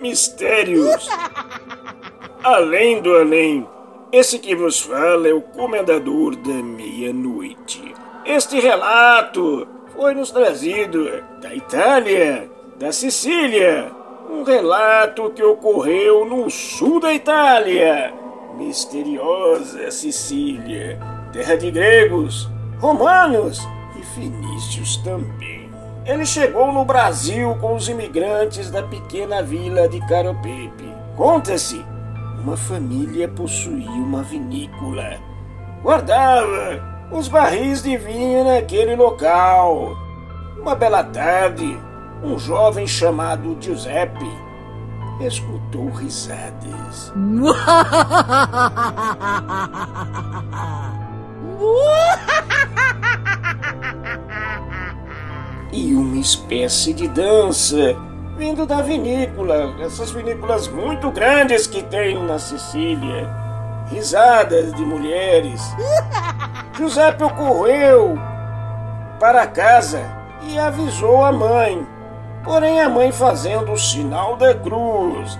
Mistérios. Além do além. Esse que vos fala é o Comendador da Meia-Noite. Este relato foi nos trazido da Itália, da Sicília. Um relato que ocorreu no sul da Itália. Misteriosa Sicília, terra de gregos, romanos e fenícios também. Ele chegou no Brasil com os imigrantes da pequena vila de Caropepe. Conta-se, uma família possuía uma vinícola. Guardava os barris de vinho naquele local. Uma bela tarde, um jovem chamado Giuseppe escutou risadas. e uma espécie de dança vindo da vinícola, essas vinícolas muito grandes que tem na Sicília. Risadas de mulheres. Giuseppe correu para casa e avisou a mãe. Porém, a mãe fazendo o sinal da cruz,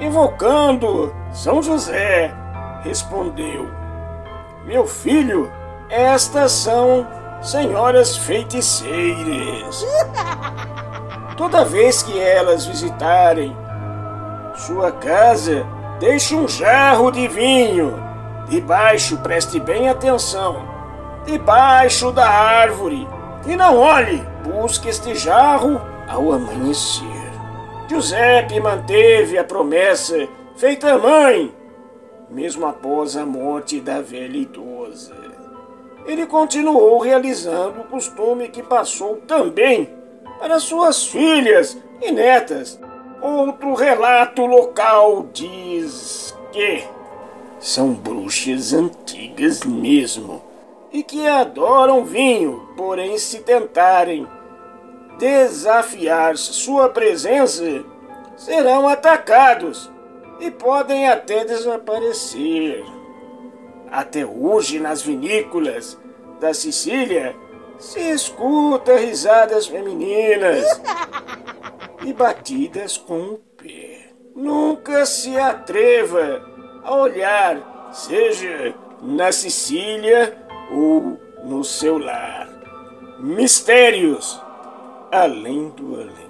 invocando São José, respondeu: Meu filho, estas são senhoras feiticeiras. Toda vez que elas visitarem sua casa, deixe um jarro de vinho. Debaixo, preste bem atenção. Debaixo da árvore. E não olhe, busque este jarro ao amanhecer. Giuseppe manteve a promessa feita à mãe, mesmo após a morte da velha idosa ele continuou realizando o costume que passou também para suas filhas e netas. Outro relato local diz que são bruxas antigas mesmo e que adoram vinho, porém, se tentarem desafiar sua presença, serão atacados e podem até desaparecer. Até hoje, nas vinícolas da Sicília, se escuta risadas femininas e batidas com o pé. Nunca se atreva a olhar, seja na Sicília ou no seu lar. Mistérios além do além.